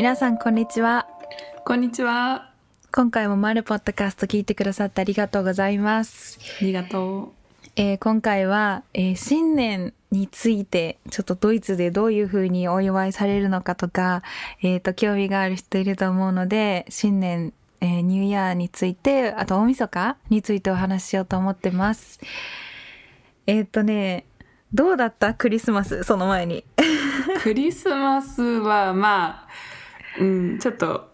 皆さんこんにちはこんにちは。今回もマルポッドキャスト聞いてくださってありがとうございます、ありがとえー今回は、えー新年についてちょっとドイツでどういう風にお祝いされるのかとか、えーと興味がある人いると思うので新年、えーニューイヤーについてあと大晦日についてお話ししようと思ってますえっ、とねどうだったクリスマスその前に？う。クリスマスはまあ、うん、ちょっと、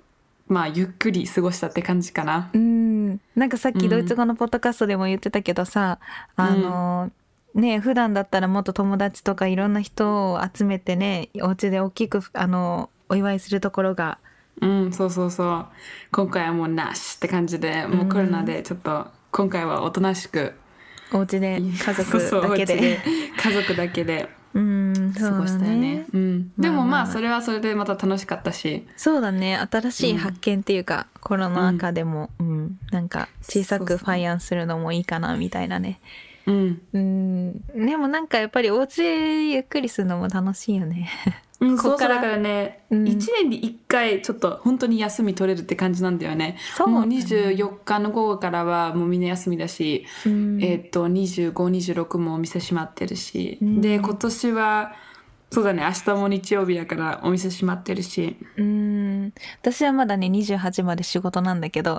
まあ、ゆっくり過ごしたって感じかな。うん。なんかさっきうん。ドイツ語のポッドキャストでも言ってたけどさ、あのね普段だったらもっと友達とかいろんな人を集めてねお家で大きくあのお祝いするところが。うん、そうそうそう。今回はもうなしって感じで、もうコロナでちょっと、今回はおとなしく、お家で家族だけ で家族だけでうんそうだ過ごしたよね。ね。うん、でもまあそれはそれでまた楽しかったし、そうだね。新しい発見っていうか、コロナ禍でも、うん。なんか小さくファイアンするのもいいかなみたいなね。うん。うん。でもなんかやっぱりお家でゆっくりするのも楽しいよねうん、こっからだからね、うん。一年に一回ちょっと本当に休み取れるって感じなんだよね。そうもう24日の午後からはもうみんな休みだし、うん。えっと25、26もお店閉まってるし、うん。で今年はそうだね。明日も日曜日だからお店閉まってるし、うーん。私はまだね28まで仕事なんだけど。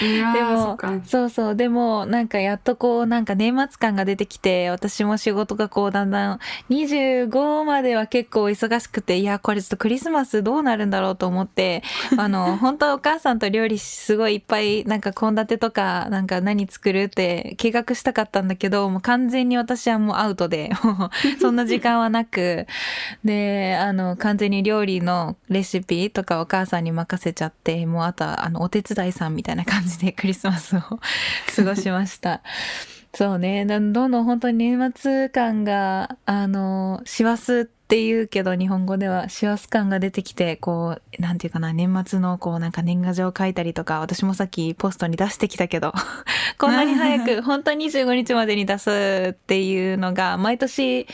ででもそうそう。でもなんかやっとこうなんか年末感が出てきて私も仕事がこうだんだん25までは結構忙しくていやこれちょっとクリスマスどうなるんだろうと思って あの本当はお母さんと料理すごいいっぱいなんか献立とかなんか何作るって計画したかったんだけどもう完全に私はもうアウトでそんな時間はなくであの完全に料理のレシピとかお母さんに任せちゃってもうあとはあのお手伝いさんみたいな感じでクリスマスを過ごしました。そうねどんどん本当に年末感があの師走っていうけど日本語では師走感が出てきてこうなんていうかな年末のこうなんか年賀状書いたりとか私もさっきポストに出してきたけど こんなに早く 本当に25日までに出すっていうのが毎年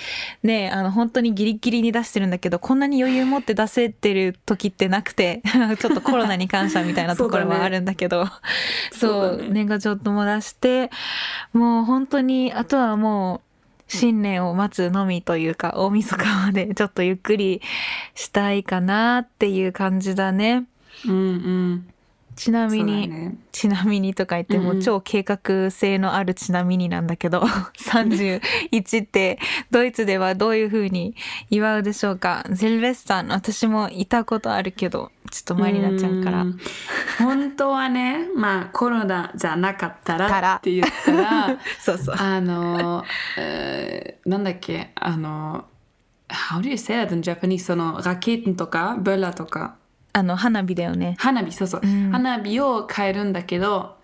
ねあの本当にギリギリに出してるんだけどこんなに余裕持って出せてる時ってなくて ちょっとコロナに感謝みたいなところはあるんだけどそうそうだね年賀状とも出してもう本当にあとはもう新年を待つのみというか大晦日までちょっとゆっくりしたいかなっていう感じだね。うんうん。ちなみに、ね。ちなみにとか言ってもうんうん。超計画性のあるちなみになんだけど 31ってドイツではどういう風に祝うでしょうか。ゼルベスタン私もいたことあるけどちょっと前になっちゃうから。ん。本当はねまあコロナじゃなかったらって言ったら そうそう。あの、えーなんだっけあの How do you say that in Japanese? そのラケットとかブラとかあの花火だよね。花火そうそう、うん。花火を買えるんだけど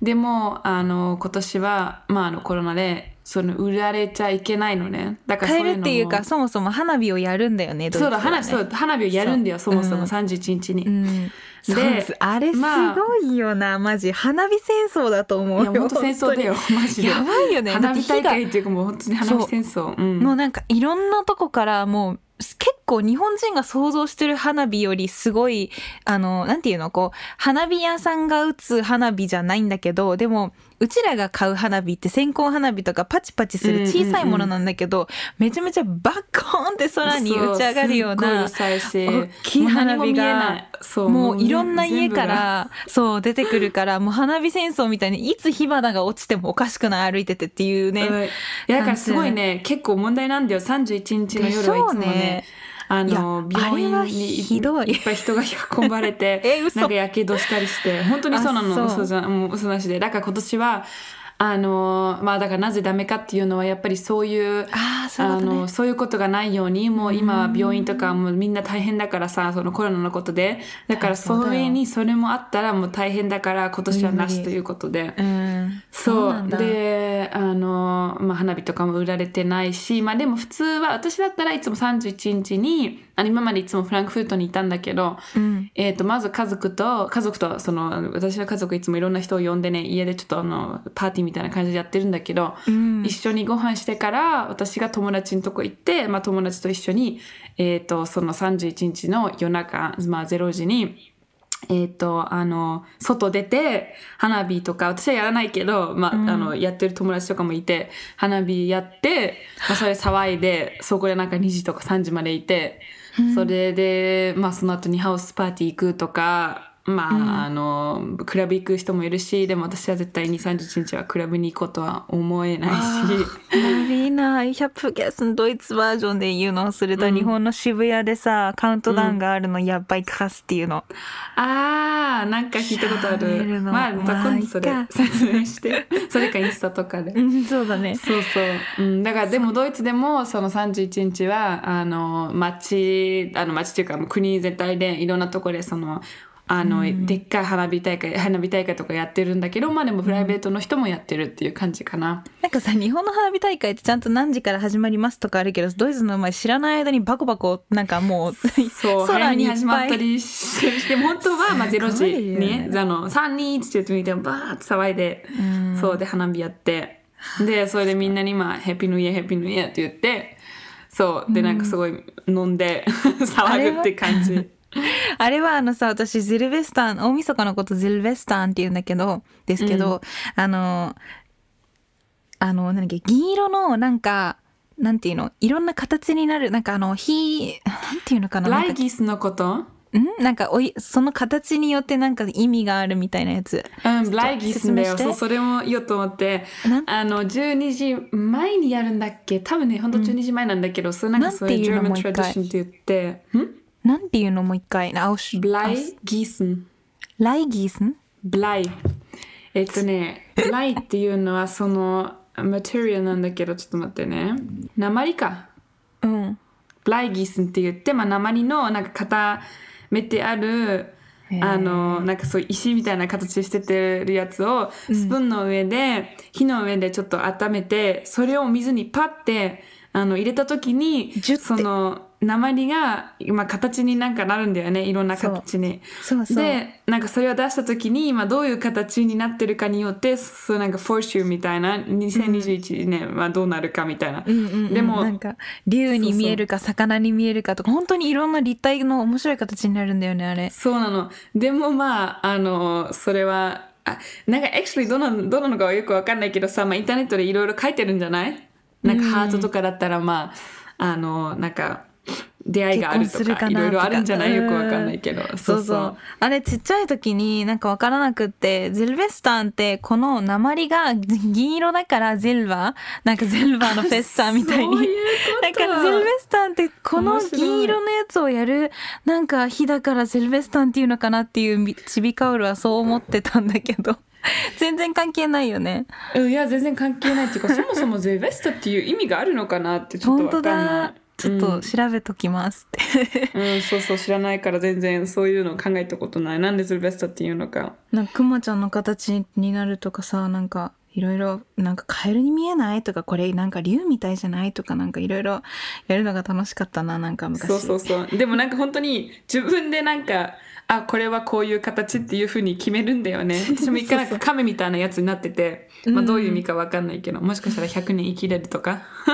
でもあの今年は、まあ、あのコロナでその売られちゃいけないのね。だからそういうのも買えるっていうかそも。そも花火をやるんだよねドイツそうだ花火そう。花火をやるんだよそもそもうん31日に、うん。であれすまあごいよな、マジ。花火戦争だと思うよいや本当戦争だよマジで。やばいよね。花火大会っていうかもう本当に花火戦争。うん。もうなんかいろんなとこからもう結構日本人が想像してる花火よりすごいあのなんていうのこう花火屋さんが打つ花火じゃないんだけどでもうちらが買う花火って線香花火とかパチパチする小さいものなんだけど、めちゃめちゃバッコーンって空に打ち上がるような大きい花火がもうい。ろんな家からそう出てくるからもう花火戦争みたいにいつ火花が落ちてもおかしくない歩いててっていうね。うんいやだからすごいね結構問題なんだよ。31日の夜はいつもねあの病院にひどい。いっぱい人が 運ばれてなんかやけどしたりして。本当にそうなの。じゃもう嘘なしで。だから今年はあのまあだからなぜダメかっていうのはやっぱりそういうああそういうあことね。のそういうことがないようにもう今病院とかもうみんな大変だからさそのコロナのことで。だからそうだよ。それにそれもあったらもう大変だから今年はなしということで。うん。そうであのの、まあ、花火とかも売られてないし、まあでも普通は、私だったらいつも31日に、あの今までいつもフランクフルトにいたんだけど、うん。えっ、と、まず家族と、家族と、その、私は家族いつもいろんな人を呼んでね、家でちょっとあの、パーティーみたいな感じでやってるんだけど、うん。一緒にご飯してから、私が友達のとこ行って、まあ友達と一緒に、えっ、と、その31日の夜中、まあ0時に、えっ、と、あの、外出て、花火とか、私はやらないけど、まあ、あの、やってる友達とかもいて、花火やって、まあ、それ騒いで、そこでなんか2時とか3時までいて、それで、まあ、その後にハウスパーティー行くとか、まあ、あの、クラブ行く人もいるし、でも私は絶対に31日はクラブに行こうとは思えないし、Marina, ich habe vergessen, Deutsch-Version で言うのをすると、日本の渋谷でさ、カウントダウンがあるの、やばいカスっていうの。あー、なんか聞いたことある。まあ、まあ今度それ説明して。それかインスタとかで。うん、そうだね。そうそう。うん、だからでもドイツでもその31日は、あの、町、あの町っていうかもう国全体でいろんなところでその、あの、でっかい花火大会、花火大会とかやってるんだけど、まあでもプライベートの人もやってるっていう感じかな。なんかさ、日本の花火大会ってちゃんと何時から始まりますとかあるけど、ドイツの前知らない間にバコバコ、なんかもう、そう、早めに始まったりして、本当はまあ0時に、ねあの、3、2、1って言ってみてもバーって騒いで、うん。そうで花火やって、で、それでみんなにまあ、ヘッピーニューイヤー、ヘッピーニューイヤーって言って、そう、で、なんかすごい飲んで 騒ぐって感じ。あれはあのさ、私、ゼルベスタン、大晦日のことゼルベスタンって言うんだけど、ですけど、あの、あの、なんだっけ、銀色の、なんか、なんていうの、いろんな形になる、なんかあの、火、なんていうのかな。ライギスのこと？ん？なんかおい、その形によってなんか意味があるみたいなやつ。うん、ブライギスだよ。そう、それも言おうと思って。あの、12時前にやるんだっけ？多分ね、ほんと12時前なんだけど、そうなんかそういうなん German ていうの？もう一回。tradition って言って、ん？なんていうの？もう一回。あ、おしブライギースン。ライギースンブライ。えっとね、ブライっていうのはその、マテリアルなんだけど、ちょっと待ってね。鉛か。うん。ブライギースンって言って、まあ、鉛のなんか固めてある、あの、なんかそう石みたいな形しててるやつを、スプーンの上で、火の上でちょっと温めて、それを水にパッて、あの、入れた時に、ジュッてその、鉛が、まあ、形になんかなるんだよね。いろんな形に。そうそう。で、なんかそれを出した時に、まあ、どういう形になってるかによって、そうなんかフォーシューみたいな、2021年はどうなるかみたいな。うんうんうん、でもなんか竜に見えるか魚に見えるかとか本当にいろんな立体の面白い形になるんだよねあれそうなの。でもまあ、あの、それは、あなんか actually どうなのどうなのかはよくわかんないけどさ、まあインターネットでいろいろ書いてるんじゃない？なんかハートとかだったらまあ、あの、なんか、出会いがあるとか、いろいろあるんじゃないよくわかんないけど。そそうう。そそう。う。あれちっちゃい時になんかわからなくってゼルベスタンってこの鉛が銀色だからゼルバ。ーなんかゼルバーのフェスタみたいに。なんかゼルベスタンってこの銀色のやつをやるなんか日だからゼルベスタンっていうのかなっていうチビカウルはそう思ってたんだけど。全然関係ないよね。うんいや、全然関係ないっていうか、そもそもゼベスタっていう意味があるのかなってちょっと本当わかんなだ。い。ちょっと調べときますって、うん、そうそう、知らないから全然そういうの考えたことない。なんでゼベスタっていうのか。なんかクマちゃんの形になるとかさなんかいろいろなんかカエルに見えないとかこれなんか竜みたいじゃないとかなんかいろいろやるのが楽しかったななんか昔そうそうそう。でもなんか本当に自分でなんか、あ、これはこういう形っていうふうに決めるんだよね。私も一回なんか亀みたいなやつになってて、まあどういう意味かわかんないけど、もしかしたら100年生きれるとか。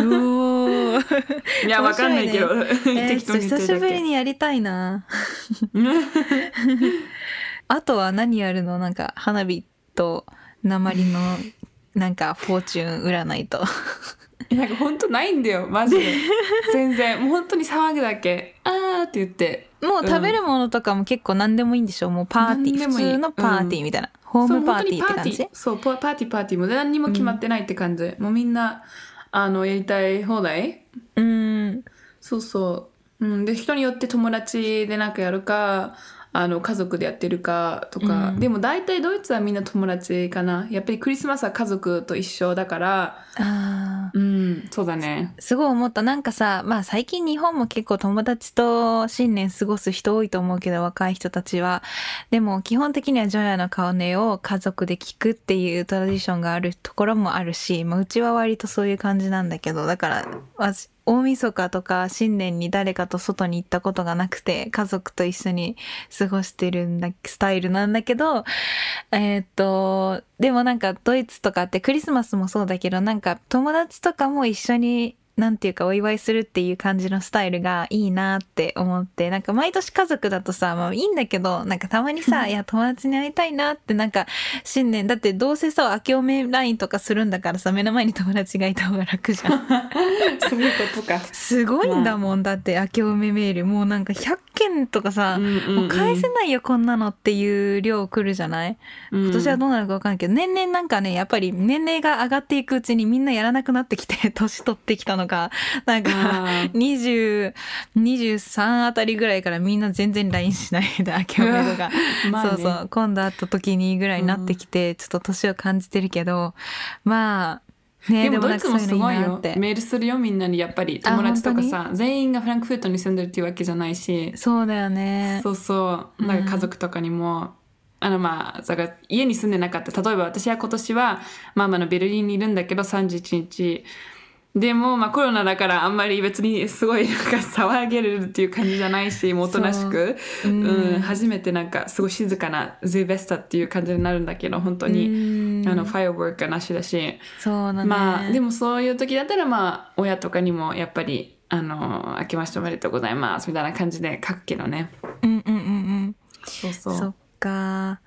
いや、わかんないけど、ねえー適当に久しぶり。にやりたいなあとは何やるの？なんか花火と鉛のなんかフォーチュン占いと なんか本当ないんだよ、マジで。全然。もう本当に騒ぐだけ。あーって言って。もう食べるものとかも結構何でもいいんでしょもうパーティー普通のパーティーみたいな、ホームパーティーって感じ？そう、パーティーパーティーも何にも決まってないって感じ。もうみんな、あの、やりたい放題？うんそうそう。うん、で、人によって友達でなんかやるか、あの、家族でやってるかとか。うんでも大体ドイツはみんな友達かな。やっぱりクリスマスは家族と一緒だから、あうん。うん、そうだね。すごい思った。なんかさ、まあ最近日本も結構友達と新年過ごす人多いと思うけど、若い人たちは。でも基本的にはジョヤの顔音を家族で聞くっていうトラディションがあるところもあるし、まあうちは割とそういう感じなんだけど、だから、私大晦日とか新年に誰かと外に行ったことがなくて、家族と一緒に過ごしてるんだ、スタイルなんだけど、えーっと、でもなんかドイツとかってクリスマスもそうだけど、なんか友達とかも一緒になんていうかお祝いするっていう感じのスタイルがいいなって思って、なんか毎年家族だとさ、まあいいんだけど、なんかたまにさ、いや友達に会いたいなってなんか新年、だってどうせさ、明けおめラインとかするんだからさ、目の前に友達がいた方が楽じゃん。そういうことか。すごいんだもん、だって明けおめメール。もうなんか100件とかさ、もう返せないよこんなのっていう量来るじゃない？今年はどうなるかわかんないけど、年々なんかね、やっぱり年齢が上がっていくうちにみんなやらなくなってきて、年取ってきたのが、なんかあー、20、23あたりぐらいからみんな全然 LINE しないで、明けおめとか。まあね。そうそう、今度会った時にぐらいになってきて、ちょっと年を感じてるけど、まあ、ね、でもドイツもすごいよ。メールするよみんなに。やっぱりあ友達とかさ全員がフランクフルトに住んでるっていうわけじゃないし。そうだよね。そうそう。なんか家族とかにも、あのまあだから家に住んでなかった。例えば私は今年はママのベルリンにいるんだけど31日でもまあコロナだからあんまり別にすごいなんか騒げるっていう感じじゃないしもうおとなしく。そう。うん。うん、初めてなんかすごい静かなゼベスタっていう感じになるんだけど本当に。うん。あのファイアワークがなしだし。そうだね。まあでもそういう時だったらまあ親とかにもやっぱりあの明けましておめでとうございますみたいな感じで書くけどね。うんうんうんうん。そうそう。そっか。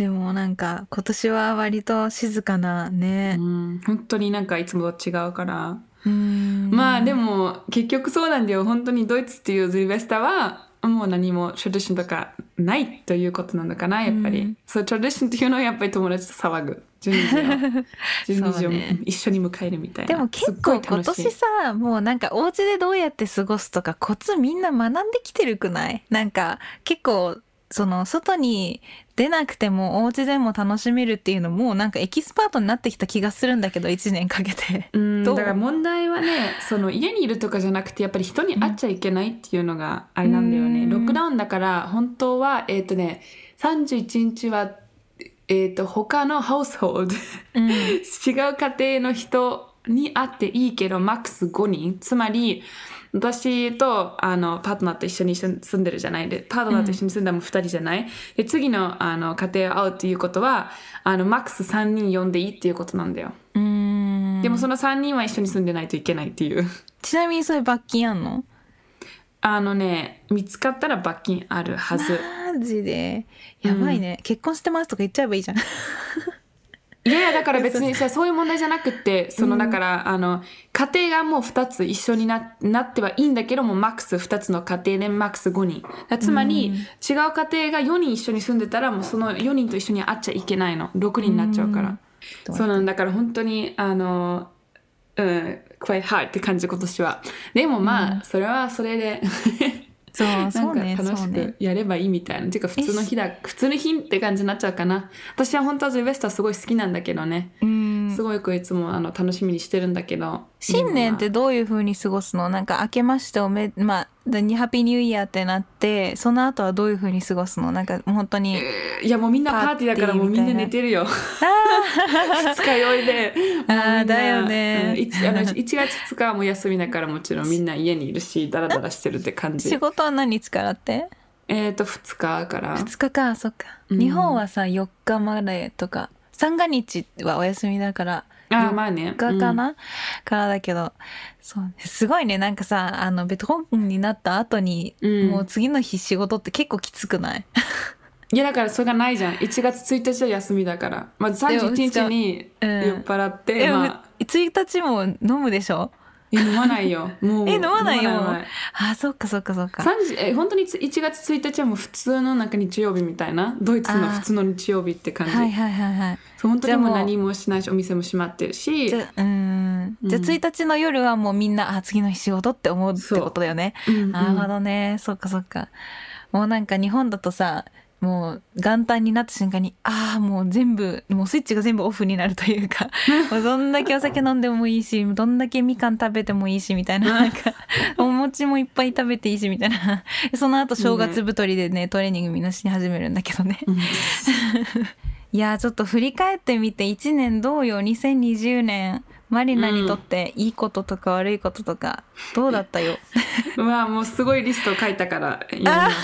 でもなんか今年は割と静かなね。う。ん、本当になんかいつもと違うから、うん。まあでも結局そうなんだよ。本当にドイツっていうズルベスタはもう何もトラディションとかないということなのかなやっぱり、うん。そうトラディションっていうのはやっぱり友達と騒ぐ。12時を12時を一緒に迎えるみたいな。でも結構今年さ、もうなんかお家でどうやって過ごすとかコツみんな学んできてるくない？なんか結構その外に出なくてもお家でも楽しめるっていうのもなんかエキスパートになってきた気がするんだけど1年かけて。だから問題はねその家にいるとかじゃなくてやっぱり人に会っちゃいけないっていうのがあれなんだよね、うん。ロックダウンだから本当はえっ、とね31日はえっ、と他のハウスホールドうん。違う家庭の人に会っていいけどマックス5人。つまり私とあのパートナーと一緒に住んでるじゃない。でパートナーと一緒に住んだらもう2人じゃない、で次のあの家庭を会うっていうことはあのマックス3人呼んでいいっていうことなんだよ。うん。でもその3人は一緒に住んでないといけないっていう。ちなみにそういう罰金あんの？あのね、見つかったら罰金あるはず。マジで？やばいね、結婚してますとか言っちゃえばいいじゃん。いやいや、だから別にさ、そういう問題じゃなくって、その、だから、あの、家庭がもう2つ一緒にななってはいいんだけども、マックス2つの家庭でマックス5人。だつまり、違う家庭が4人一緒に住んでたら、もうその4人と一緒に会っちゃいけないの。6人になっちゃうから。そうなんだから本当に、あの、うん、quite hard って感じ今年は。でもまあ、それはそれで、そうなそうんねか楽しくやればいいみたいな。ていうか普通の日だ、普通の日って感じになっちゃうかな。私は本当はゼベスタすごい好きなんだけどね。うんすごいこいつもあの楽しみにしてるんだけど。新年ってどういう風に過ごすの？なんか明けましておめまあにハッピーニューイヤーってなってその後はどういう風に過ごすの？なんか本当にいやもうみんなパーティーだからもうみんな寝てるよ。二日酔いで。あーもうみんなだよねうん一あの1月2日はもう休みだからもちろん みんな家にいるし、ダラダラしてるって感じ仕。事は何日からって？えっと、2日から。2日かそっか、うん日本はさ4日までとか三が日はお休みだからあーまあね。4日かな、からだけどそうね。すごいね。なんかさあのベトコンになった後に、うん。もう次の日仕事って結構きつくない？いやだからそれがないじゃん。1月1日は休みだから。まず31日にうん。酔っ払って、でも、まあ、1日も飲むでしょ？え飲まないよ。もう。え飲まないよ。飲まないあそっかそっかそっか。3時え本当に1月1日はもう普通のなんか日曜日みたいな？ドイツの普通の日曜日って感じ、はいはいはいはい本当にもうじゃあもう何もしないしお店も閉まってるし。じゃうん。じゃあうん。1日の夜はもうみんなあ次の日仕事って思うってことだよね、なるほどね。そっかそっか。もうなんか日本だとさもう元旦になった瞬間にああもう全部もうスイッチが全部オフになるというか もうどんだけお酒飲んでもいいしどんだけみかん食べてもいいしみたいななんかお餅もいっぱい食べていいしみたいな。その後正月太りでねトレーニングみんなし始めるんだけどね。いやーちょっと振り返ってみて1年どうよ2020年マリナにとっていいこととか悪いこととかどうだったよ、うわもうすごいリストを書いたから読みます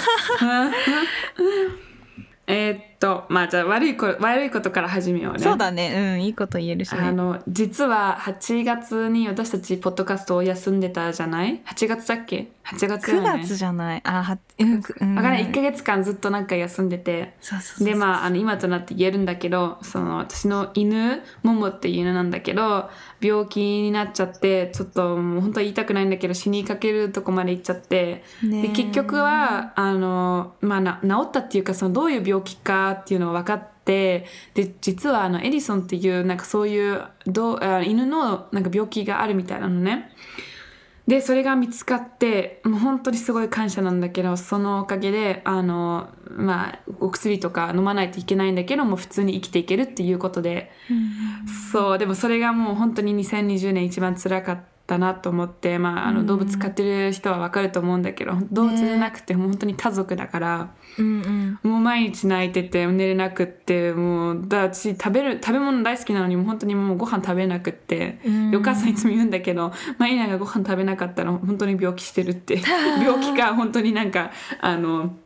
えーっとまあじゃあ悪いこ悪いことから始めようね。そうだね。うんいいこと言えるしね。あの実は8月に私たちポッドキャストを休んでたじゃない？8月だっけ？8月だよ9ね月じゃない。あはうんくうん。わからない。1ヶ月間ずっとなんか休んでて。でまああの今となって言えるんだけどその私の犬モモっていう犬なんだけど病気になっちゃってちょっともう本当は言いたくないんだけど死にかけるとこまで行っちゃって。ねで結局はあの、まあ、な治ったっていうかそのどういう病気かっていうのが分かってで実はあのエディソンっていうなんかそういうど犬のなんか病気があるみたいなのね。でそれが見つかってもう本当にすごい感謝なんだけどそのおかげであの、まあ、お薬とか飲まないといけないんだけども普通に生きていけるっていうことで、そうでもそれがもう本当に2020年一番辛かったなと思って、まあ、あの動物飼ってる人は分かると思うんだけど動物じゃなくて本当に家族だから。うんうん。もう毎日泣いてて寝れなくってもうだ私食べる食べ物大好きなのに本当にもうご飯食べなくって、うん。お母さんいつも言うんだけどマイナがご飯食べなかったら本当に病気してるって。病気か本当になんかあの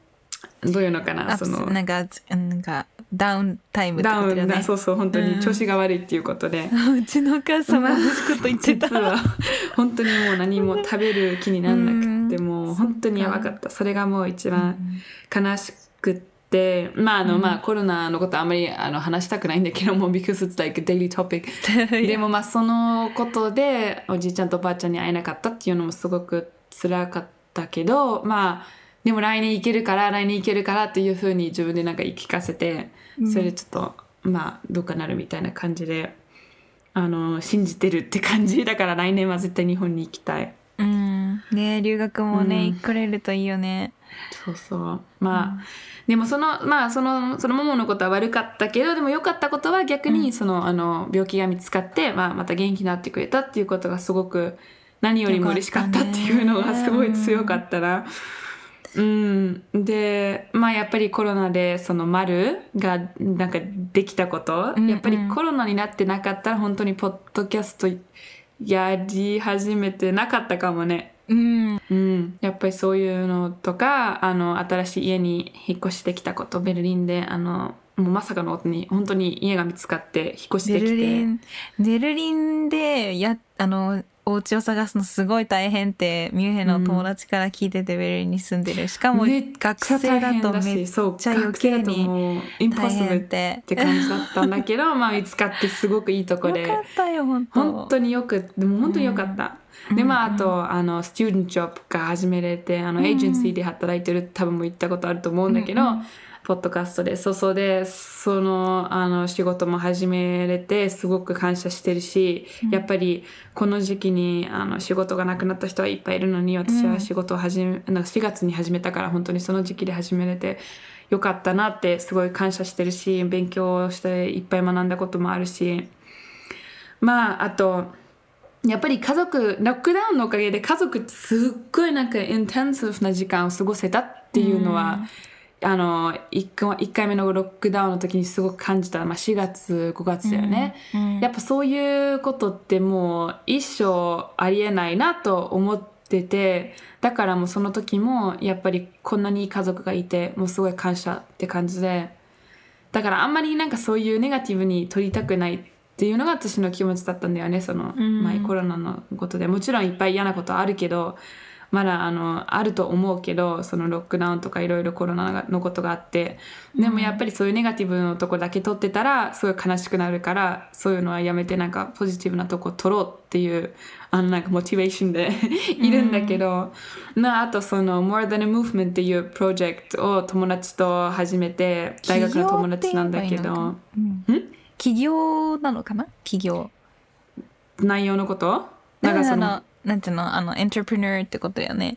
どういうのかなその。なんかなんかダウンタイムってダウンだことだよね。そうそう本当うん。に調子が悪いっていうことで。うちのお母さんも同じこと言ってた実は本当にもう何も食べる気にならなくってうん。もう本当にやばかった。それがもう一番悲しくって。まああの、まあコロナのことあんまりあの話したくないんだけども because it's like a daily topic でもまあそのことでおじいちゃんとおばあちゃんに会えなかったっていうのもすごく辛かったけどまあでも来年行けるから来年行けるからっていうふうに自分でなんか言い聞かせてそれでちょっと、まあどうかなるみたいな感じであの信じてるって感じ。だから来年は絶対日本に行きたい。うん。ね留学もね、うん。行くれるといいよね。そうそう。まあ、でもそのまあそのそのもものことは悪かったけどでも良かったことは逆にその、あの病気が見つかって、まあ、また元気になってくれたっていうことがすごく何よりも嬉しかったっていうのがすごい強かったな。うん、でまあやっぱりコロナでその丸がなんかできたこと、うんうん。やっぱりコロナになってなかったら本当にポッドキャストやり始めてなかったかもね。うん。うん、やっぱりそういうのとかあの新しい家に引っ越してきたことベルリンであのもうまさかのことに本当に家が見つかって引っ越してベきて。ルリンベルリンでやあのお家を探すのすごい大変ってミュンヘンの友達から聞いてて、ベルリンに住んでる。しかも学生だとめっそうちゃ余計にもうインポッ大シブルっ変って。て感じだったんだけどまあ見つかってすごくいいとこで。よかったよ本当。本当によくでも本当によかった、でまああとあのスチューデントジョブが始めれてあのエージェンシーで働いてる多分も言ったことあると思うんだけど、ポッドキャストで。そうそうでそのあの仕事も始めれてすごく感謝してるし、やっぱりこの時期にあの仕事がなくなった人はいっぱいいるのに私は仕事を始め、なんか4月に始めたから本当にその時期で始めれてよかったなってすごい感謝してるし勉強していっぱい学んだこともあるし。まああとやっぱり家族ロックダウンのおかげで家族すっごいなんかインテンシブな時間を過ごせたっていうのは、あの 1, 回1回目のロックダウンの時にすごく感じた、まあ、4月5月だよね、うんやっぱそういうことってもう一生ありえないなと思っててだからもうその時もやっぱりこんなにいい家族がいてもうすごい感謝って感じでだからあんまりなんかそういうネガティブに取りたくないっていうのが私の気持ちだったんだよねその、うん。まあ、コロナのことで。もちろんいっぱい嫌なことあるけどまだあのあると思うけどそのロックダウンとかいろいろコロナのことがあってでもやっぱりそういうネガティブのとこだけ取ってたらすごい悲しくなるからそういうのはやめてなんかポジティブなとこ取ろうっていうあのなんかモチベーションで いるんだけど、まああとその More Than a Movement っていうプロジェクトを友達と始めて大学の友達なんだけど。起業なのかな？起業。内容のこと？なんかそのなんていうの？あのエントレプレナーってことだよね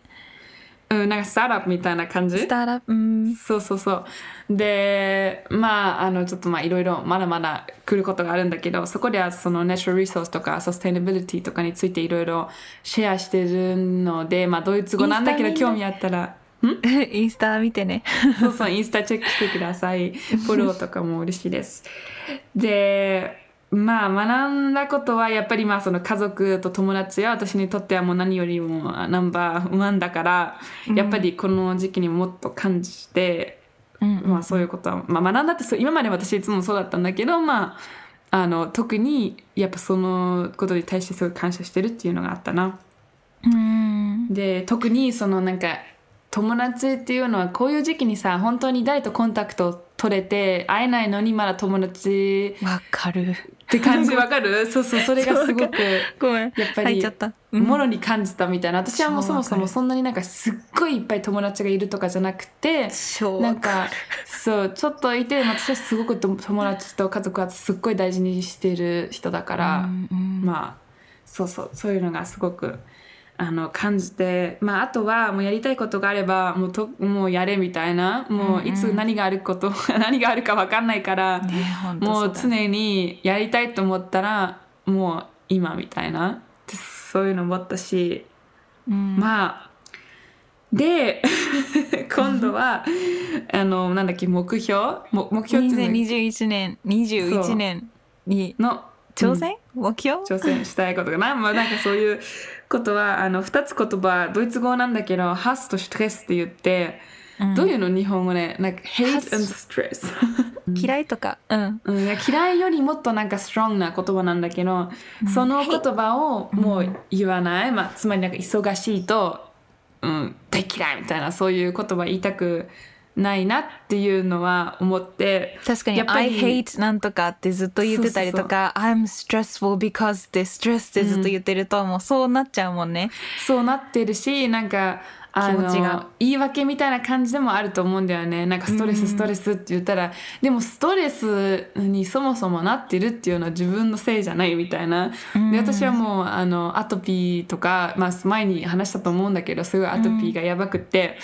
うん、なんかスタートアップみたいな感じ？スタートアップ、うん、そうそうそう。で、まあ、あの、ちょっとまあ、いろいろまだまだ来ることがあるんだけど、そこではその natural resource とか sustainability とかについていろいろシェアしてるので、まあ、ドイツ語なんだけど、興味あったら、インスタ見てね。そうそう、インスタチェックしてください。フォローとかも嬉しいです。で、まあ学んだことはやっぱりまあその家族と友達や私にとってはもう何よりもナンバーワンだから、やっぱりこの時期にもっと感じて、うんまあそういうことは、まあ、学んだって今まで私いつもそうだったんだけどまああの特にやっぱそのことに対してすごい感謝してるっていうのがあったな。うん。で特にそのなんか友達っていうのはこういう時期にさ本当に誰とコンタクトを取れて会えないのにまだ友達わかる。って感じ。わかる？そうそうそれがすごく ごめん。やっぱりもろに感じたみたいな。私はもうそもそもそんなになんかすっごいいっぱい友達がいるとかじゃなくて超なんかそうちょっといて私はすごくと友達と家族はすっごい大事にしてる人だから、まあそうそうそういうのがすごくあの感じて、まあ、あとはもうやりたいことがあればもうともうやれみたいなもういつ何があること、何があるか分かんないから、ね本当もそう常にやりたいと思ったらもう今みたいな。でそういうの思ったし、うん。まあで 今度は あのなんだっけ目標？も目標っていうの？2021年21年にの挑戦、目標？挑戦したいことかな。まあなんかそういうことはあの2つ言葉ドイツ語なんだけどハスとストレスって言って、うん。どういうの？日本語で？なんか hate and stress 嫌いとか。うん。うん、嫌いよりもっとなんかストロングな言葉なんだけど、その言葉をもう言わない、まあ、つまりなんか忙しいと、うん、大嫌いみたいなそういう言葉言いたくないなっていうのは思って確かにやっぱ I り hate なんとかってずっと言ってたりとか I'm stressful because で stress ってずっと言ってると、もうそうなっちゃうもんね。そうなってるしなんかあの気持ちが。言い訳みたいな感じでもあると思うんだよね。なんかストレスストレスって言ったら、でもストレスにそもそもなってるっていうのは自分のせいじゃないみたいな、で私はもうあのアトピーとか、まあ、前に話したと思うんだけどすごいアトピーがやばくって、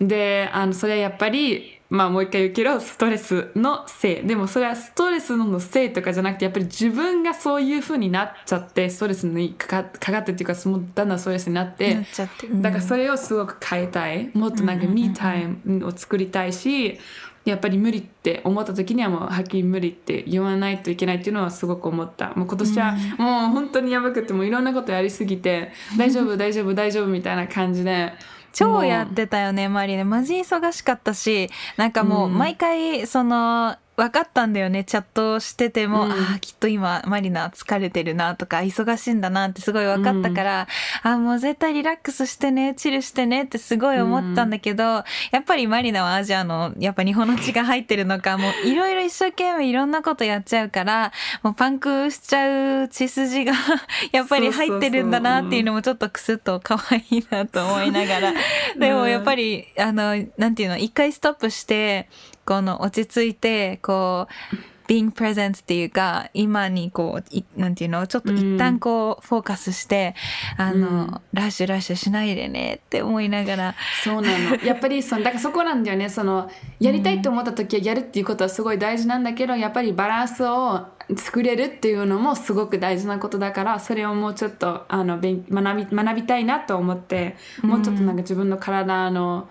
であのそれはやっぱりまあもう一回言うけどストレスのせい。でもそれはストレスのせいとかじゃなくてやっぱり自分がそういう風になっちゃってストレスにかかかかってっていうかだんだんストレスになってなっちゃってだからそれをすごく変えたい。もっとなんか me time を作りたいしやっぱり無理って思った時にはもうはっきり無理って言わないといけないっていうのはすごく思った。もう今年はもう本当にやばくてもういろんなことやりすぎて大丈夫大丈夫大丈夫みたいな感じで超やってたよねマリね。マジ忙しかったしなんかもううん。毎回その分かったんだよねチャットしてても、うん。ああきっと今マリナ疲れてるなとか忙しいんだなってすごい分かったから、ああもう絶対リラックスしてねチルしてねってすごい思ったんだけど、やっぱりマリナはアジアのやっぱ日本の血が入ってるのかもういろいろ一生懸命いろんなことやっちゃうからもうパンクしちゃう血筋が やっぱり入ってるんだなっていうのもちょっとクスッと可愛いなと思いながら。でもやっぱりあのなんていうの一回ストップしてこの落ち着いてこう being present っていうか今にこういなんていうのちょっと一旦こうフォーカスして、あの、ラッシュラッシュしないでねって思いながら。そうなの。やっぱりそのだからそこなんだよね。そのやりたいと思った時はやるっていうことはすごい大事なんだけどやっぱりバランスを作れるっていうのもすごく大事なことだからそれをもうちょっとあの勉学び学びたいなと思ってもうちょっとなんか自分の体の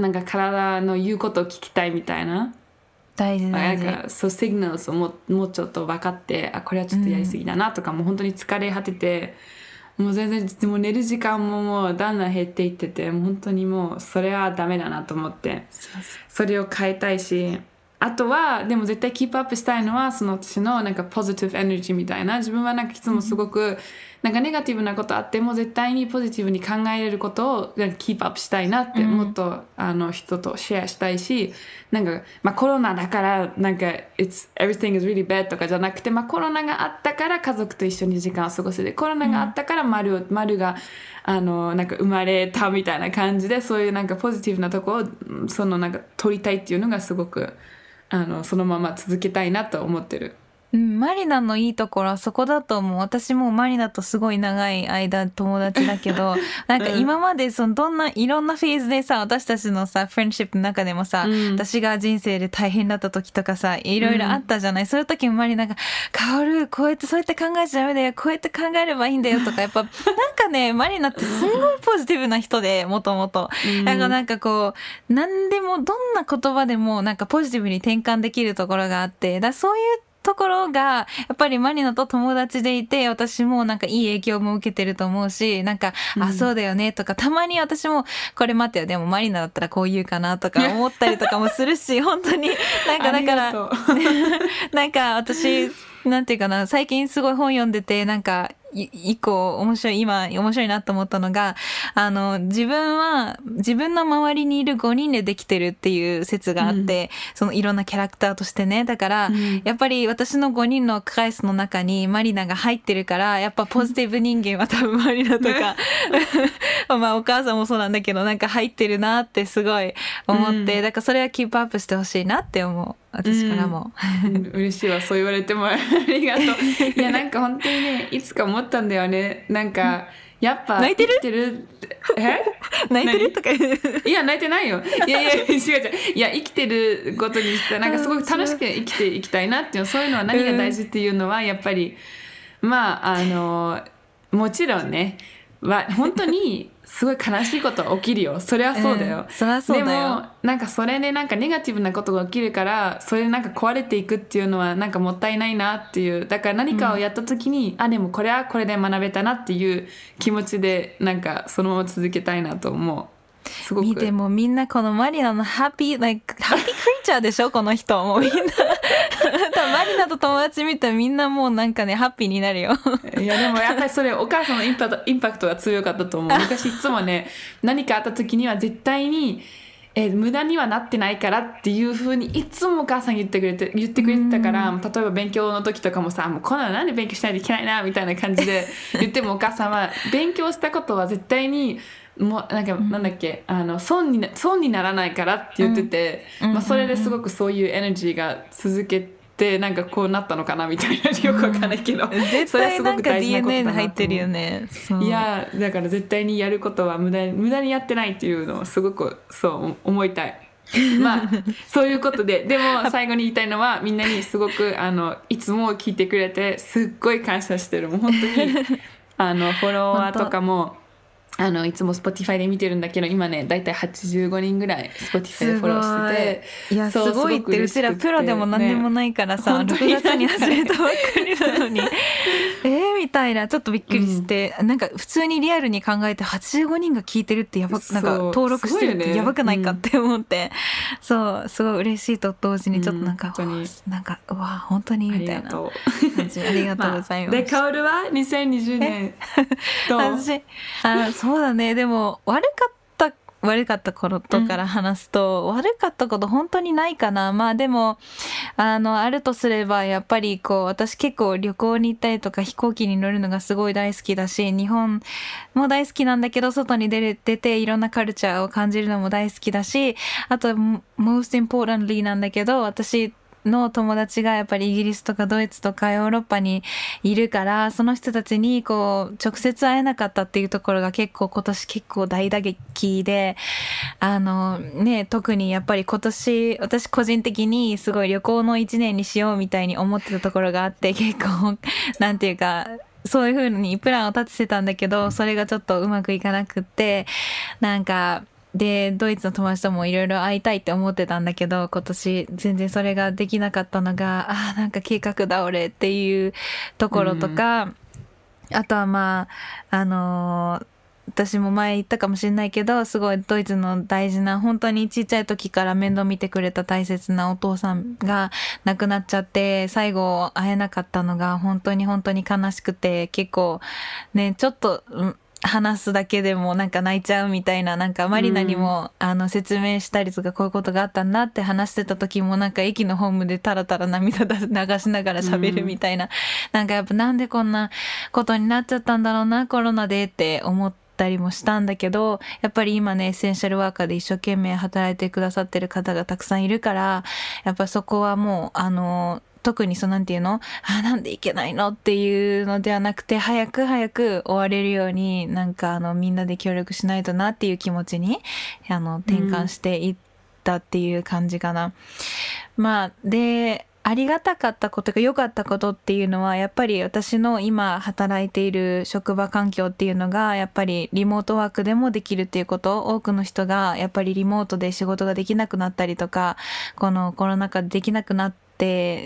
なんか体の言うことを聞きたいみたいな。大事なん大事かそうシグナルをももうちょっと分かってあこれはちょっとやりすぎだなとか、もう本当に疲れ果ててもう全然でも寝る時間ももうだんだん減っていっててもう本当にもうそれはダメだなと思ってそれを変えたいしあとはでも絶対キープアップしたいのはその私のなんかポジティブエネルギーみたいな自分はなんかいつもすごくなんかネガティブなことあっても絶対にポジティブに考えれることをキープアップしたいなって、もっとあの人とシェアしたいしなんか、まあ、コロナだからなんか It's everything is really bad とかじゃなくて、まあ、コロナがあったから家族と一緒に時間を過ごせてコロナがあったから丸を丸があのなんか生まれたみたいな感じでそういうなんかポジティブなとこをそのなんか取りたいっていうのがすごくあのそのまま続けたいなと思ってる。うん、マリナのいいところはそこだと思う。私もマリナとすごい長い間友達だけど、なんか今までそのどんないろんなフェーズでさ、私たちのさ、フレンドシップの中でもさ、うん私が人生で大変だった時とかさ、いろいろあったじゃない？そういう時もマリナが、カオル、こうやってそうやって考えちゃダメだよ、こうやって考えればいいんだよとか、やっぱ、なんかね、マリナってすごいポジティブな人で、もともと。うんなんかなんかこう、何でも、どんな言葉でもなんかポジティブに転換できるところがあって、だそういうところが、やっぱりマリナと友達でいて、私もなんかいい影響も受けてると思うし、なんか、あ、そうだよねとか、たまに私も、これ待ってよ、でもマリナだったらこう言うかなとか 思ったりとかもするし、本当に、なんかだから、なんか私、なんていうかな、最近すごい本読んでて、なんか、い一個面白い、今面白いなと思ったのが、あの、自分は、自分の周りにいる5人でできてるっていう説があって、そのいろんなキャラクターとしてね。だから、うんやっぱり私の5人のクラスの中にマリナが入ってるから、やっぱポジティブ人間は多分マリナとか、まあお母さんもそうなんだけど、なんか入ってるなってすごい思って、うんだからそれはキープアップしてほしいなって思う。私からも。うん。嬉しいわそう言われても。ありがとう。いやなんか本当にねいつか思ったんだよね。なんかやっぱ泣いてる？え？泣いてるとか。いや泣いてないよ。いやいや違う違う。いや生きてることにしてなんかすごく楽しく生きていきたいなっていうそういうのは何が大事っていうのはやっぱりまああのもちろんねは本当にすごい悲しいことは起きるよ。それはそうだよ、んそりゃそうだよ。でもなんかそれでなんかネガティブなことが起きるからそれでなんか壊れていくっていうのはなんかもったいないなっていう。だから何かをやった時に、あでもこれはこれで学べたなっていう気持ちでなんかそのまま続けたいなと思うすごく見てもみんなこのマリナのハッピー、like, ハッピークリーチャーでしょ？この人。もうみんな。多分マリナと友達見たらみんなもうなんかね、ハッピーになるよ。いやでもやっぱりそれお母さんのインパクトインパクトが強かったと思う 昔いつもね何かあった時には絶対に、えー無駄にはなってないからっていうふうにいつもお母さん言ってくれて言ってくれてたから例えば勉強の時とかもさもうこんなのなんで勉強しないといけないなみたいな感じで言ってもお母さんは勉強したことは絶対にもうなんか、なんだっけあの損にな損にならないからって言ってて、うん。まあ、それですごくそういうエネルギーが続けてなんかこうなったのかなみたいなよくわかんないけど、絶 それは対なんかすごく大事なことだ DNA なと思う。に入ってるよね。いやだから絶対にやることは無駄に無駄にやってないっていうのをすごくそう思いたい。まあ そういうことで。でも最後に言いたいのはみんなにすごくあのいつも聞いてくれてすっごい感謝してる。もう本当にあのフォロワーとかもあのいつも Spotify で見てるんだけど今ねだいたい85人ぐらい Spotify でフォローしてていや、すごいって、うちらプロでも何でもないからさ、ね。本当に6月に始めたばっかりなのに。えー、みたいな、ちょっとびっくりして、なんか普通にリアルに考えて85人が聞いてるってやば、なんか登録してるってやばくないかって思って、そう、すごい嬉しいと同時にちょっとなんか、うん本当に。わあなんか、うわ、本当にあみたいな。感じ。ありがとうございます。でカオルは2020年。どう？私あそうだね。でも悪かった悪かったことから話すと、悪かったこと本当にないかな。まあでもあのあるとすればやっぱりこう私結構旅行に行ったりとか飛行機に乗るのがすごい大好きだし日本も大好きなんだけど外に出れ出ていろんなカルチャーを感じるのも大好きだしあと most importantly なんだけど私の友達がやっぱりイギリスとかドイツとかヨーロッパにいるからその人たちにこう直接会えなかったっていうところが結構今年結構大打撃であのね特にやっぱり今年私個人的にすごい旅行の一年にしようみたいに思ってたところがあって 結構なんていうかそういう風にプランを立ててたんだけどそれがちょっとうまくいかなくってなんかでドイツの友達ともいろいろ会いたいって思ってたんだけど今年全然それができなかったのがあーなんか計画倒れっていうところとか、あとはまああのー私も前言ったかもしれないけどすごいドイツの大事な本当にちっちゃい時から面倒見てくれた大切なお父さんが亡くなっちゃって最後会えなかったのが本当に本当に悲しくて結構ねちょっと、うん話すだけでもなんか泣いちゃうみたいななんかマリナにも、あの説明したりとかこういうことがあったんだって話してた時もなんか駅のホームでタラタラ涙流しながら喋るみたいな、なんかやっぱなんでこんなことになっちゃったんだろうなコロナでって思ったりもしたんだけどやっぱり今ねエッセンシャルワーカーで一生懸命働いてくださってる方がたくさんいるからやっぱそこはもうあの特にそのなんていうの？あなんでいけないの？っていうのではなくて早く早く終われるようになんかあのみんなで協力しないとなっていう気持ちにあの転換していったっていう感じかな。うん、まあでありがたかったことが良かったことっていうのはやっぱり私の今働いている職場環境っていうのがやっぱりリモートワークでもできるっていうこと多くの人がやっぱりリモートで仕事ができなくなったりとかこのコロナ禍でできなくなって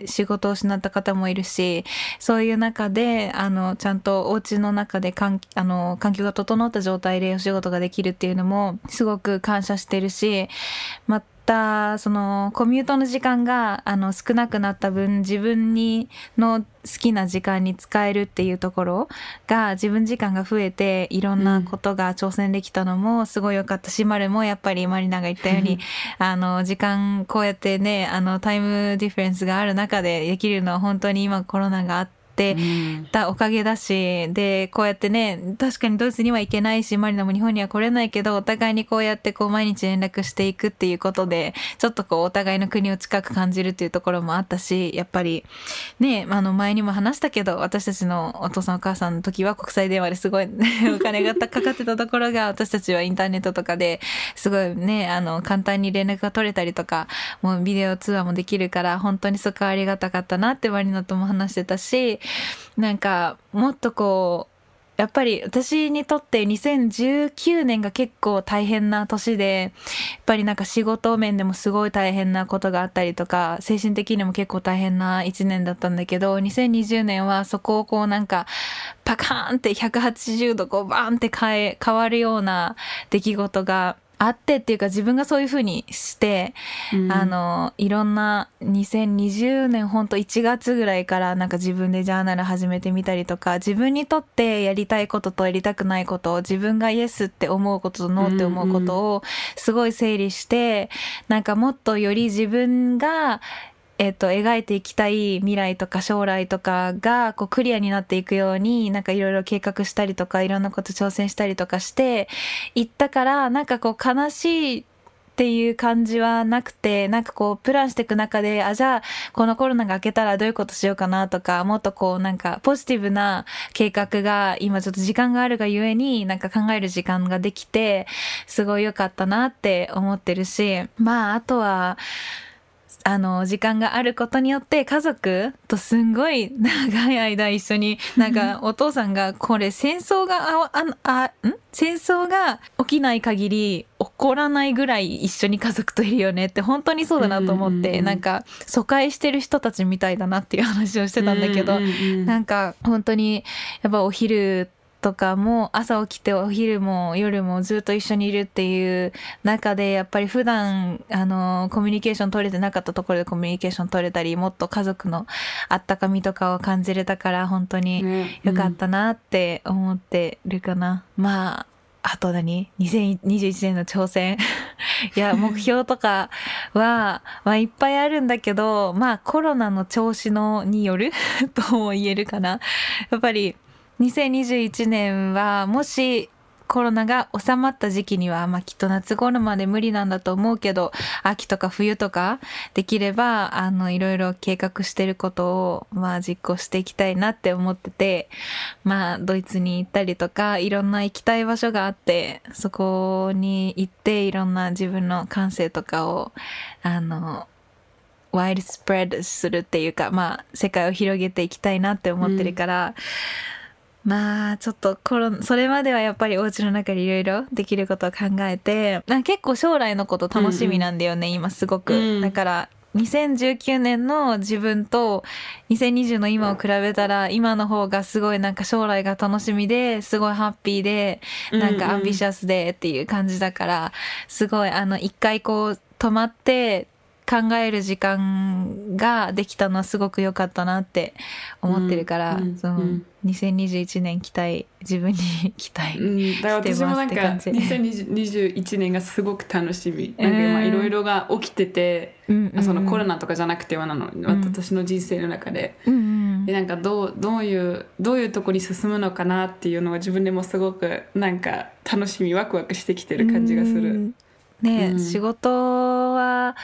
仕事を失った方もいるしそういう中であのちゃんとお家の中で環あの環境が整った状態でお仕事ができるっていうのもすごく感謝してるしまたそのコミュートの時間があの少なくなった分自分にの好きな時間に使えるっていうところが自分時間が増えていろんなことが挑戦できたのもすごい良かったし、うん、マルもやっぱりマリナが言ったようにあの時間こうやってねあのタイムディフェンスがある中でできるのは本当に今コロナがあって。ってたおかげだし、うん、でこうやってね確かにドイツには行けないしマリナも日本には来れないけどお互いにこうやってこう毎日連絡していくっていうことでちょっとこうお互いの国を近く感じるっていうところもあったしやっぱりねあの前にも話したけど私たちのお父さんお母さんの時は国際電話ですごい お金がかかってたところが私たちはインターネットとかですごいねあの簡単に連絡が取れたりとかもうビデオ通話もできるから本当にそこはありがたかったなってマリナとも話してたしなんかもっとこうやっぱり私にとって2019年が結構大変な年で、やっぱりなんか仕事面でもすごい大変なことがあったりとか、精神的にも結構大変な1年だったんだけど、2020年はそこをこうなんかパカーンって180度こうバーンって変え、変わるような出来事があってっていうか自分がそういうふうにして、うん、あのいろんな2020年ほんと1月ぐらいからなんか自分でジャーナル始めてみたりとか自分にとってやりたいこととやりたくないこと自分がイエスって思うこととノーって思うことをすごい整理して、うんうん、なんかもっとより自分がえっ、と、描いていきたい未来とか将来とかが、こう、クリアになっていくように、なんかいろいろ計画したりとか、いろんなこと挑戦したりとかして、いったから、なんかこう、悲しいっていう感じはなくて、なんかこう、プランしていく中で、あ、じゃあ、このコロナが明けたらどういうことしようかなとか、もっとこう、なんか、ポジティブな計画が、今ちょっと時間があるがゆえに、なんか考える時間ができて、すごい良かったなって思ってるし、まあ、あとは、あの、時間があることによって家族とすんごい長い間一緒に、なんかお父さんがこれ戦争が、あ、あ、あん？戦争が起きない限り起こらないぐらい一緒に家族といるよねって本当にそうだなと思って、なんか疎開してる人たちみたいだなっていう話をしてたんだけど、なんか本当にやっぱお昼とかも朝起きてお昼も夜もずっと一緒にいるっていう中でやっぱり普段あのコミュニケーション取れてなかったところでコミュニケーション取れたりもっと家族のあったかみとかを感じれたから本当に良かったなって思ってるかな。うん、まああと何 ?2021 年の挑戦 いや、目標とかは、まあいっぱいあるんだけど、まあコロナの調子のによる とも言えるかな。やっぱり2021年はもしコロナが収まった時期には、まあ、きっと夏頃まで無理なんだと思うけど、秋とか冬とかできれば、あの、いろいろ計画してることを、まあ、実行していきたいなって思ってて、まあ、ドイツに行ったりとか、いろんな行きたい場所があって、そこに行って、いろんな自分の感性とかを、あの、ワイルスプレッドするっていうか、まあ、世界を広げていきたいなって思ってるから、うんまあ、ちょっとコロそれまではやっぱりお家の中でいろいろできることを考えて、結構将来のこと楽しみなんだよね、うん。うん、今すごく。うん、だから、2019年の自分と2020の今を比べたら今の方がすごいなんか将来が楽しみですごいハッピーでなんかアンビシャスでっていう感じだからすごいあの一回こう止まって考える時間ができたのはすごく良かったなって思ってるから、うん、その、うん、2021年期待自分に期待してますって感じ、うん、私もなんか2021年がすごく楽しみ。なんか今いろいろが起きてて、うんそのコロナとかじゃなくてはなの、私の人生の中で,、でなんかどうどういうどういうとこに進むのかなっていうのは自分でもすごくなんか楽しみワクワクしてきてる感じがする。ね、仕事は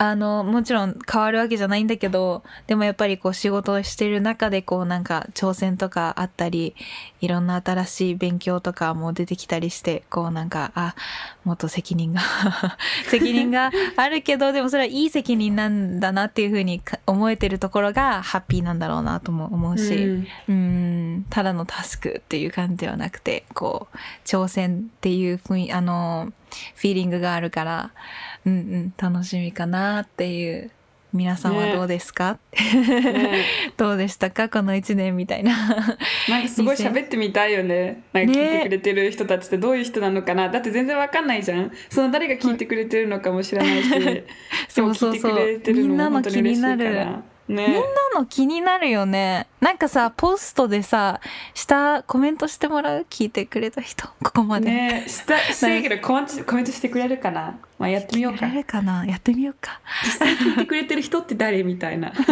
あの、もちろん変わるわけじゃないんだけど、でもやっぱりこう仕事をしてる中でこうなんか挑戦とかあったり、いろんな新しい勉強とかも出てきたりして、こうなんか、あ、もっと責任が 責任があるけど、でもそれはいい責任なんだなっていうふうにか思えてるところがハッピーなんだろうなとも思うし、うん。うん、ただのタスクっていう感じではなくて、こう、挑戦っていう雰囲あの、フィーリングがあるから、うんうん、楽しみかなっていう。皆さんはどうですか、ね どうでしたか？この一年みたいな。なんかすごい喋ってみたいよね。なんか聞いてくれてる人たちってどういう人なのかな。だって全然わかんないじゃん。その誰が聞いてくれてるのかも知らないし。でも聞いてくれてるのも本当に嬉しいから。みんなの気になるよね。なんかさ、ポストでさ、下コメントしてもらう？聞いてくれた人、ここまで。ねした、したいけどコメントコメントしてくれるかな？まあやってみようかや。れるかな？やってみようか。実際聞いてくれてる人って誰？みたいな。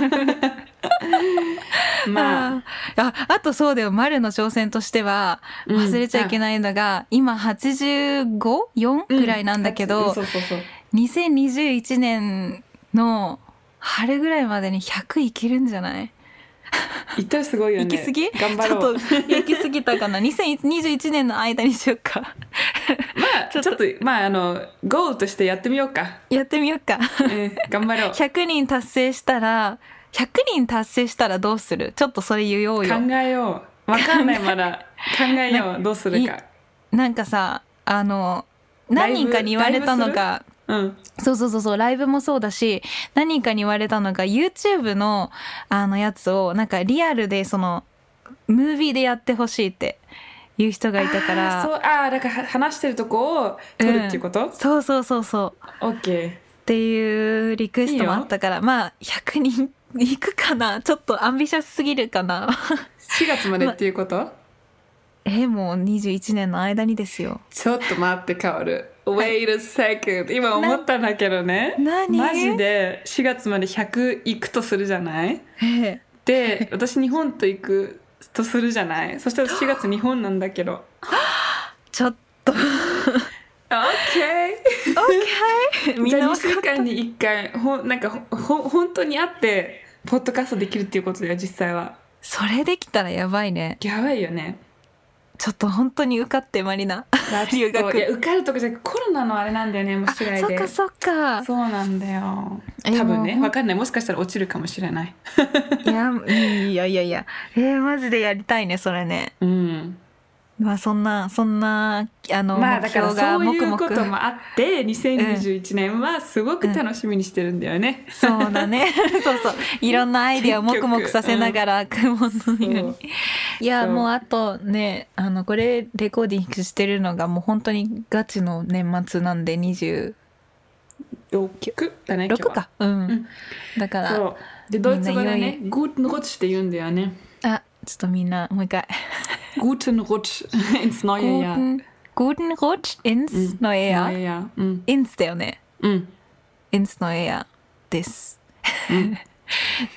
まあ、あああとそうだよ丸の挑戦としてはうん忘れちゃいけないのが、今 85?4? うんぐらいなんだけど、そうそうそう。2021年の春ぐらいまでに100いけるんじゃない？言ったらすごいよね。行き過ぎ？頑張ろう。ちょっと行き過ぎたかな？2021年の間にしようかまあ、ちょっと、まあ、あの、ゴールとしてやってみようか。やってみようかうん、頑張ろう。100人達成したら100人達成したらどうする？ちょっとそれ言おうよ考えよう。わかんない、まだ。考えよう。どうするか。なんかさあの何人かに言われたのがうん。そうそうそうそうライブもそうだし何人かに言われたのが YouTube のあのやつをなんかリアルでそのムービーでやってほしいっていう人がいたから。そう、ああ、だから話してるとこを撮るっていうこと、そうそうそうそう。オッケー。っていうリクエストもあったからまあ100人いくかな？ちょっとアンビシャスすぎるかな？4月まで っていうこと、えもう21年の間にですよ。ちょっと待って、カオル。Wait a second. 今思ったんだけどね。何？マジで4月まで100行くとするじゃない？ええで、私日本と行くとするじゃない？そしたら4月日本なんだけど。ちょっと OK! OK みん2な分かった週間に1回、ほんなんかほほ本当に会って、ポッドキャストできるっていうことだよ、実際は。それできたらやばいねやばいよね。ちょっと本当に受かってマリナ留学。いや受かるとかじゃコロナのあれなんだよねもし違いで。そっかそっか。そうなんだよ。え多分ねもうわかんない。もしかしたら落ちるかもしれない。いやいやいやいや。えー、マジでやりたいねそれね。うんまあそんなそんなあの、まあだからそういうこともあって2021年はすごく楽しみにしてるんだよね、そうだね。そうそう。いろんなアイディアをもくもくさせながら雲のようそう。にいやもうあとねあのこれレコーディングしてるのがもう本当にガチの年末なんで26 6だね今日は。か。うん、ん。だからでドイツ語でみんなね Guten Rutsch って言うんだよね。あちょっとみんなもう一回 Guten Rutsch ins neue Jahr Guten, guten Rutsch ins neue Jahr、neue ins だよねうん ins neue Jahr です、ん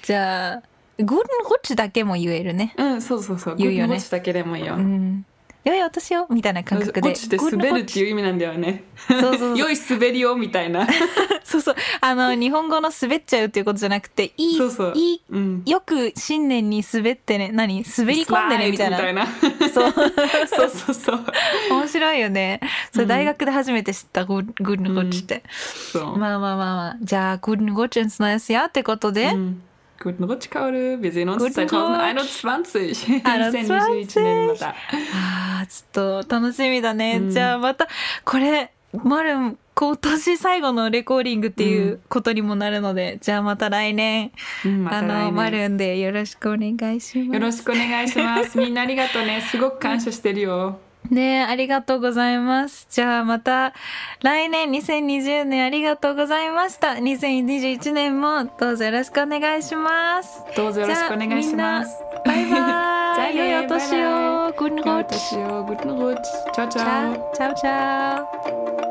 じゃあ guten Rutsch だけも言えるねうんそうそうそう言うよ Guten ね Rutsch だけでもいいよ、うん良いお年をみたいな感覚で落ちて滑るっていう意味なんだよね。そうそうそう良い滑りをみたいな。そうそうあの日本語の滑っちゃうっていうことじゃなくていいそうそう。いいうん。よく新年に滑ってね何？滑り込んでねみたいなそう。そうそうそう。面白いよねそれ大学で初めて知った、グッグッドゴッチって、そう。まあまあまあまあじゃあグッドゴッチ ins neues Jahr ってことで、うん。Guten Rutsch, Kaul. Wir sehen uns Guten 2021. 2021年また。あーちょっと楽しみだね、うんじゃあまたこれマルン今年最後のレコーディングっていうことにもなるので、じゃあまた来年うんまたあの来年。マルンでよろしくお願いしますよろしくお願いします。みんなありがとうね。すごく感謝してるよ。ねありがとうございます。じゃあまた来年2020年ありがとうございました。2021年もどうぞよろしくお願いします。どうぞよろしくお願いします。バイバイ。じゃあね良いお年を。Guten Rutsch. Guten Rutsch. Ciao, ciao. Ciao, ciao, ciao.